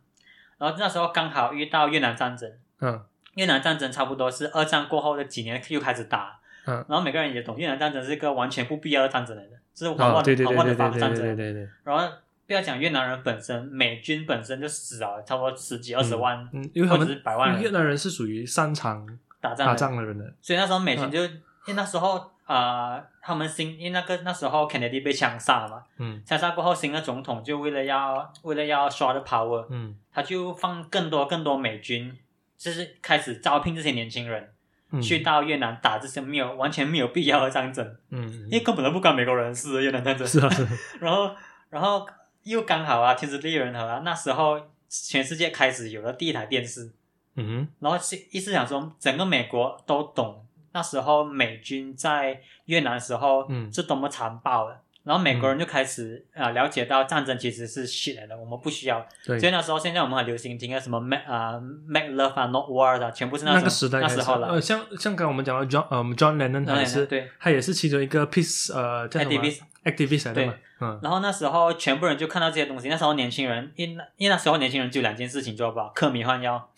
然后那时候刚好遇到越南战争，嗯越南战争差不多是二战过后的几年又开始打，嗯，然后每个人也懂越南战争是一个完全不必要的战争来的，这是玩啊，玩对对对玩玩的法对对对的战争。对对对，然后不要讲越南人本身，美军本身就死了差不多十几二十万嗯，因为他或者是们百万人越南人是属于擅长打打仗打，仗的人的，所以那时候美军嗯就、因为那时候啊、呃他们新因为那个那时候 Kennedy 被枪杀了嘛，嗯枪杀过后，新的总统就为了要为了要刷的 power，嗯他就放更多更多美军，就是开始招聘这些年轻人、嗯，去到越南打这些没有完全没有必要的战争，嗯，因为根本都不关美国人的事越南战争。是啊是啊，然后然后又刚好啊，天时地利人和啊，那时候全世界开始有了第一台电视，嗯然后是意思想说，整个美国都懂那时候美军在越南时候嗯。是多么残暴的。然后美国人就开始啊、了解到战争其实是 shit 来的，我们不需要。对。所以那时候现在我们很流行听的什么 make 啊、make love 啊 not war 的，全部是那个时代那时候了。呃，像像刚刚我们讲到 John，呃，John Lennon 他也是，对，他也是其中一个 peace，呃，叫什么？Activist。嘛，嗯。然后那时候全部人就看到这些东西。那时候年轻人，因因为那时候年轻人就两件事情做吧，嗑迷幻药，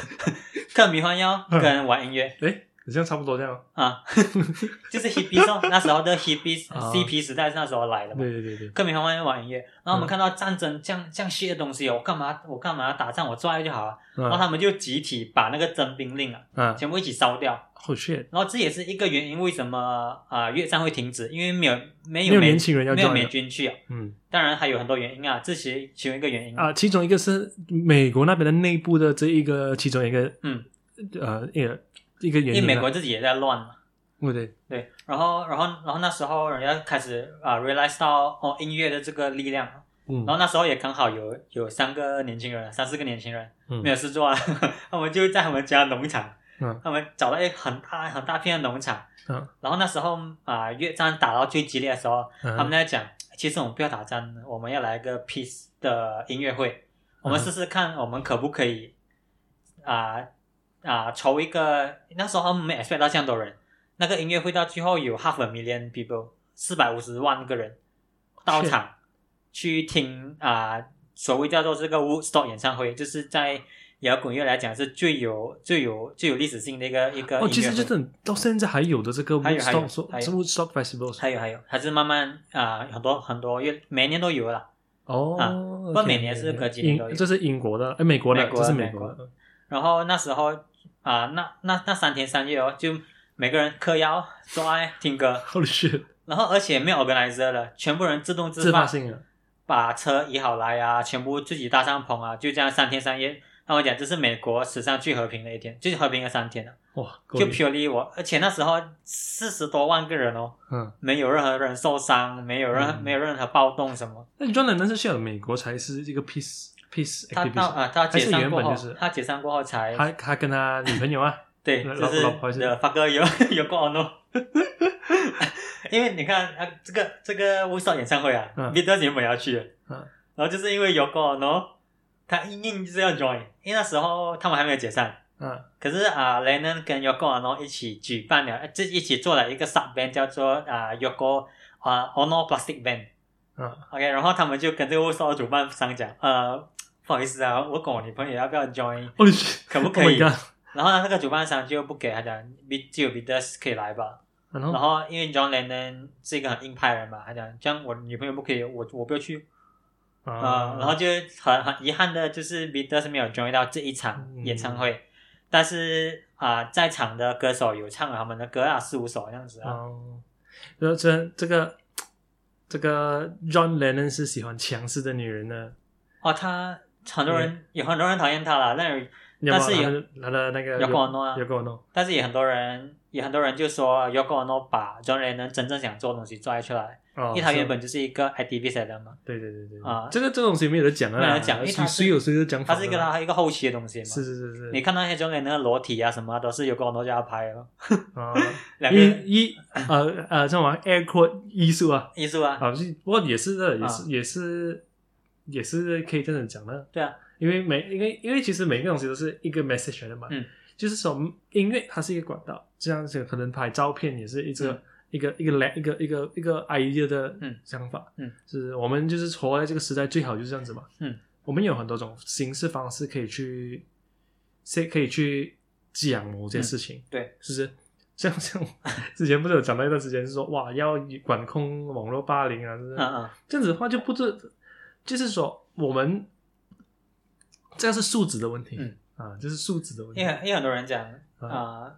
嗑迷幻药跟玩音乐。诶，好像差不多这样哦，啊，就是 hippie 哦，那时候的 hippie 啊 CP 时代是那时候来的嘛。对对对对，各民玩玩音乐，然后我们嗯看到战争这样这样些的东西，我干嘛我干嘛要打仗？我做爱就好了。然后嗯他们就集体把那个征兵令啊，嗯全部一起烧掉。，Oh shit，然后这也是一个原因，为什么啊、越战会停止？因为没有没没有年轻人要没有美了军去啊。嗯当然还有很多原因啊，这些其中一个原因。啊，其中一个是美国那边的内部的这一个其中一个，嗯，呃，一个原因为美国自己也在乱嘛。对。对，对，然后然后然后那时候人家开始啊、realize 到哦音乐的这个力量，嗯。然后那时候也刚好有有三个年轻人，三四个年轻人嗯。没有事做啊，他们就在他们家农场，嗯。他们找到一个很大很大片的农场，嗯。然后那时候啊、越战打到最激烈的时候，嗯。他们在讲，其实我们不要打仗，我们要来一个 peace 的音乐会，我们嗯试试看我们可不可以啊啊、筹一个，那时候他们没 expect 到这样多人，那个音乐会到最后有 half a million people，四百五十万个人到场去听啊、所谓叫做这个 Woodstock 演唱会，就是在摇滚乐来讲是最有最有最有历史性的一个一个哦，其实就是到现在还有的这个还有还有 Woodstock Woodstock Festival 还有还有，它是慢慢啊、很多很多月每年都有了。哦，啊不每年是隔几年都有。这是英国的，哎，美国的，这是美国的，然后那时候啊、那那那三天三夜哦，就每个人嗑药、做爱、听歌然后而且没有 organizer 了，全部人自动自发性的，把车移好来啊，全部自己搭帐篷啊，就这样三天三夜。那我讲这是美国史上最和平的一天，最和平的三天了。哇，就 purely 我，而且那时候四十多万个人哦，嗯，没有任何人受伤，没有任、嗯没有任何暴动什么。那 John Lennon 是去了美国才是一个 peace peace 他到啊，他解散过后，他解散过后才他他跟他女朋友啊，对，老就是老婆是？的发哥有 有过 ono，因为你看啊，这个这个 o c 演唱会啊嗯。B e a t l e s 原本要去的，嗯。然后就是因为有过 ono，他硬硬就是要 join，因为那时候他们还没有解散，嗯。可是啊、雷 Lennon 跟 Yoko Ono 一起举办了，呃这一起做了一个 sub band 叫做啊、Yoko 啊、Ono Plastic Band。嗯。OK，然后他们就跟这个 w o t 主办商讲，呃，不好意思啊，我跟我女朋友要不要 shit，可不 Oh 可以然后呢，那个主办商就不给他讲，比只有 Beatles 可以来吧。然后然后因为 John Lennon 是一个很硬派的人嘛，他讲这样我女朋友不可以，我我不要去。啊、啊，然后就很很遗憾的就是 Beatles 没有 join 到这一场嗯演唱会，但是啊、在场的歌手有唱了他们的歌啊，四五首这样子啊。哦，然后这这个这个 John Lennon 是喜欢强势的女人的，哦，他很多人、有很多人讨厌他了，但是但是有他的那个 Yoko Ono 啊。有跟我弄，但是也很多人也很多人就说 Yoko 把 John Lennon 真正想做的东西拽出来，哦，因为他原本就是一个 activist 来的嘛，对对对对。啊。这个这个东西没有得讲啊，没有得讲因为它是谁谁有谁的讲法的，它是一个他一个后期的东西嘛。是是是是，你看那些中间那个裸体啊什么，都是有跟多家拍哦，啊，两个人。艺艺呃呃，叫什么？Air quote 艺术啊，艺术啊，啊，是不过也是的，也啊。是也是也是可以这样讲的，对啊，因为每因为因为其实每个东西都是一个 message 来的嘛，嗯，就是说音乐它是一个管道，这样子可能拍照片也是一个、嗯。一个一个来一个一个一个 idea 的嗯。想法，嗯，是我们就是活在这个时代最好就是这样子嘛，嗯，我们有很多种形式方式可以去，是可以去讲某件事情，对，是不是？像像 之前不是有讲到一段时间是说哇要管控网络霸凌啊，是不是？嗯嗯。这样子的话就不是，就是说我们这个是素质的问题，嗯。啊，这是素质的问题。因为因为很多人讲啊。啊，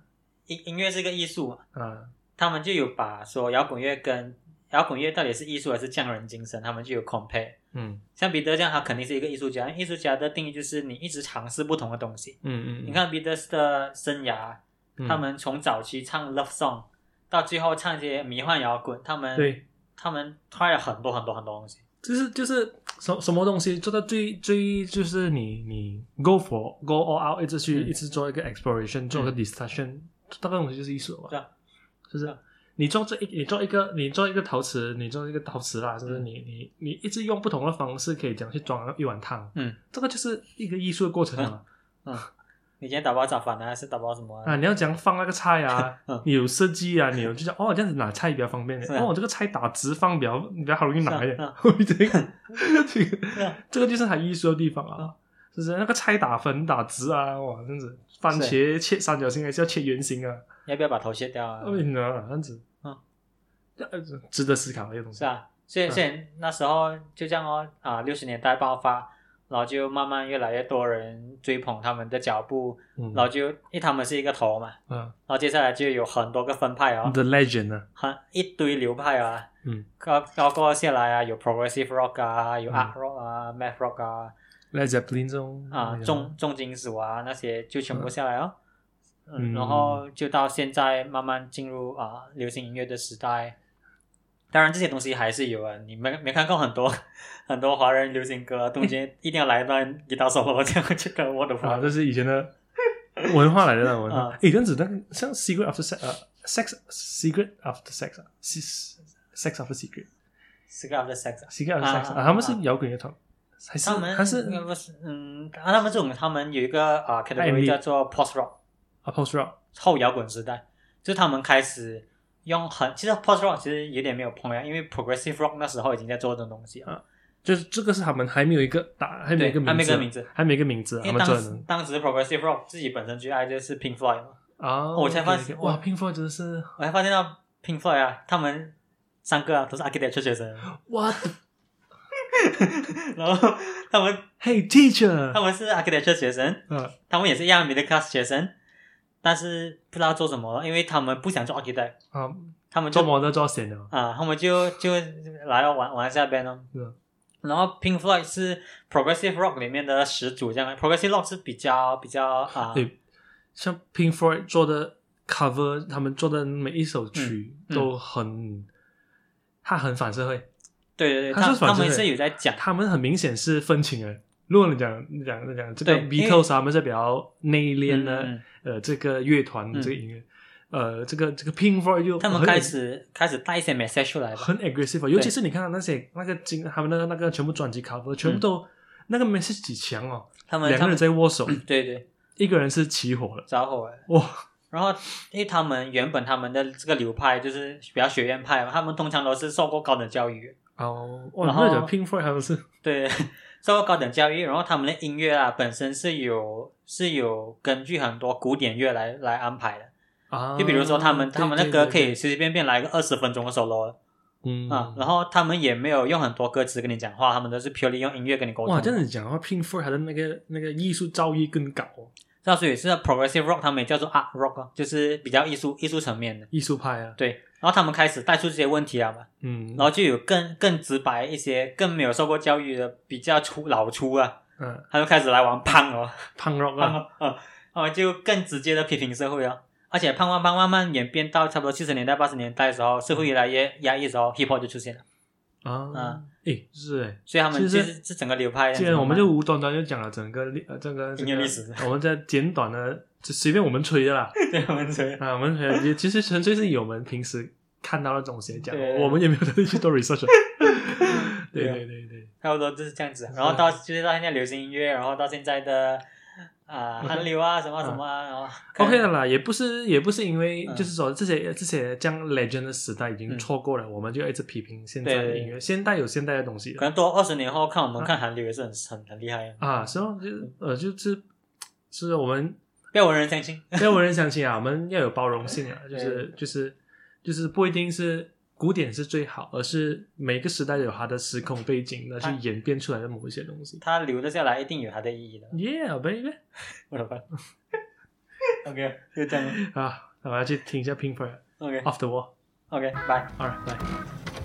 音音乐是个艺术嘛，啊，他们就有把说摇滚乐跟摇滚乐到底是艺术还是匠人精神，他们就有 compare。嗯。像彼得这样，他肯定是一个艺术家。艺术家的定义就是你一直尝试不同的东西。嗯嗯，你看彼得的生涯，嗯。他们从早期唱 love song 到最后唱一些迷幻摇滚，他们对，他们拍了很多很多很多东西。就是就是什什么东西？做到最最就是你你 go for go all out，一直去、嗯。一直做一个 exploration，做一个 discussion，这个东西就是艺术了嘛，对啊，是不是？你做这一，你做一个，你做一个陶瓷，你做一个陶瓷啦，是不是？嗯你你你一直用不同的方式，可以讲去装一碗汤，嗯。这个就是一个艺术的过程嘛。嗯，你今天打包早饭呢，还是打包什么啊？啊，你要讲放那个菜啊 嗯，你有设计啊，你有就讲哦，这样子拿菜比较方便是啊哦，这个菜打直放比较比较好容易拿一点 是啊。这个这个是啊这个就是他艺术的地方啊嗯，是不是？那个菜打粉打直啊，哇，这样子，番茄切三角形还是要切圆形啊？要不要把头卸掉啊？为什么这样子？嗯呃，值得思考的一个东西是。啊，所以嗯所以那时候就这样哦啊，六十年代爆发，然后就慢慢越来越多人追捧他们的脚步，嗯。然后就因为他们是一个头嘛，嗯。然后接下来就有很多个分派哦，，The Legend 啊，很一堆流派啊，嗯。高高过下来啊，有 progressive rock 啊，有嗯。art rock 啊，math rock 啊，，Led Zeppelin 这种啊，重重金属啊那些就全部下来哦，嗯。嗯，然后就到现在慢慢进入啊流行音乐的时代。当然这些东西还是有啊，你没没看过很多 很多华人流行歌，中间 一定要来一段吉他 solo，这样这个我的啊，这是以前的 文化来的文化。啊。诶，这样子那像 Secret After Sex 呃 Sex Secret After Sex 啊，Sex sex after Secret s c r a p 的 sex，啊他们是啊。摇滚乐团，还是他们还是？不是嗯，啊他们这种他们有一个啊 category 叫做 post rock。啊 Post Rock 后摇滚时代，就是他们开始用很，其实 post rock 其实有点没有碰呀，因为 progressive rock 那时候已经在做这种东西了，啊就是这个是他们还没有一个打，还没有一个对还没名字，个名字，还没个名字，因为当时当时 progressive rock 自己本身最爱就是 Pink Floyd 嘛，啊，我才发现哇，Pink Floyd 真的是我才发现到 Pink Floyd 啊，他们三个啊都是 architecture 学生，哇 然后他们，Hey Teacher，他们是 architecture 学生，嗯他们也是一样 middle class 学生，但是不知道做什么，因为他们不想做 architect，啊，他们就做模特做闲的，啊，他们就就来了玩玩下边哦。是然后 Pink Floyd 是 progressive rock 里面的始祖，这样 progressive rock 是比较比较啊，对，像 Pink Floyd 做的 cover，他们做的每一首曲嗯都很，他很反社会，对对对，他他他们是有在讲，他们很明显是愤青人。如果你讲你讲你讲这个 Beatles，他们是比较内敛的，嗯嗯。呃，这个乐团嗯这个音乐，呃，这个这个 Pink Floyd 就他们开始开始带一些 message 出来吧，很 aggressive，尤其是你看到那些那个金他们的那个全部专辑 cover，全部都、那个 message 几强哦，他们两个人在握手，对对。一个人是起火了，着火了。哇，然后，因为他们原本他们的这个流派就是比较学院派嘛，他们通常都是受过高等教育，哦，哇，然后 Pink Floyd 他们是对，受过高等教育，然后他们的音乐啊本身是有是有根据很多古典乐来来安排的，啊？就比如说他们他们的歌可，以随随便便来个二十分钟的 solo 嗯啊，然后他们也没有用很多歌词跟你讲话，他们都是 purely 用音乐跟你沟通。哇，这样子讲的话，Pink Floyd 他的那个那个艺术造诣更高哦，那所以是 progressive rock，他们也叫做 art rock，哦就是比较艺术艺术层面的。艺术派啊，对，然后他们开始带出这些问题了嘛，嗯，然后就有更更直白一些、更没有受过教育的比较粗老粗啊，嗯。他就开始来玩胖哦，，Punk Rock 胖啊，哦，嗯，就更直接的批评社会哦。而且胖胖胖慢慢演变到差不多七十年代八十年代的时候，社会越来越压抑的时候，hip hop 就出现了。啊嗯，诶，是诶。所以他们其实就是是整个流派。既然我们就无端端就讲了整个历呃这个音乐 历史 我们在简短的就随便我们吹的啦 对我们吹，啊，我们吹也其实纯粹是有我们平时看到的东西来讲，我们也没有特意去做 research。对对对对，差不多就是这样子。然后到就是到现在流行音乐，然后到现在的啊韩流啊什么什么啊，然后 OK 的啦，也不是也不是因为嗯就是说这些这些这样 legend 的时代已经错过了，我们就一直批评现在的对音乐，现代有现代的东西可能多二十年后看我们看韩流也是很很很厉害，啊，是哦，就是呃就是是我们不要文人相亲。不要文人相亲啊，我们要有包容性啊，就是就是就是不一定是古典是最好，而是每个时代有它的时空背景那去演变出来的某一些东西。它留得下来一定有它的意义的。Yeah, baby 我的妈！OK，就这样。啊，那我要去听一下 Pink Floyd OK Off the Wall。OK，拜。Alright, bye.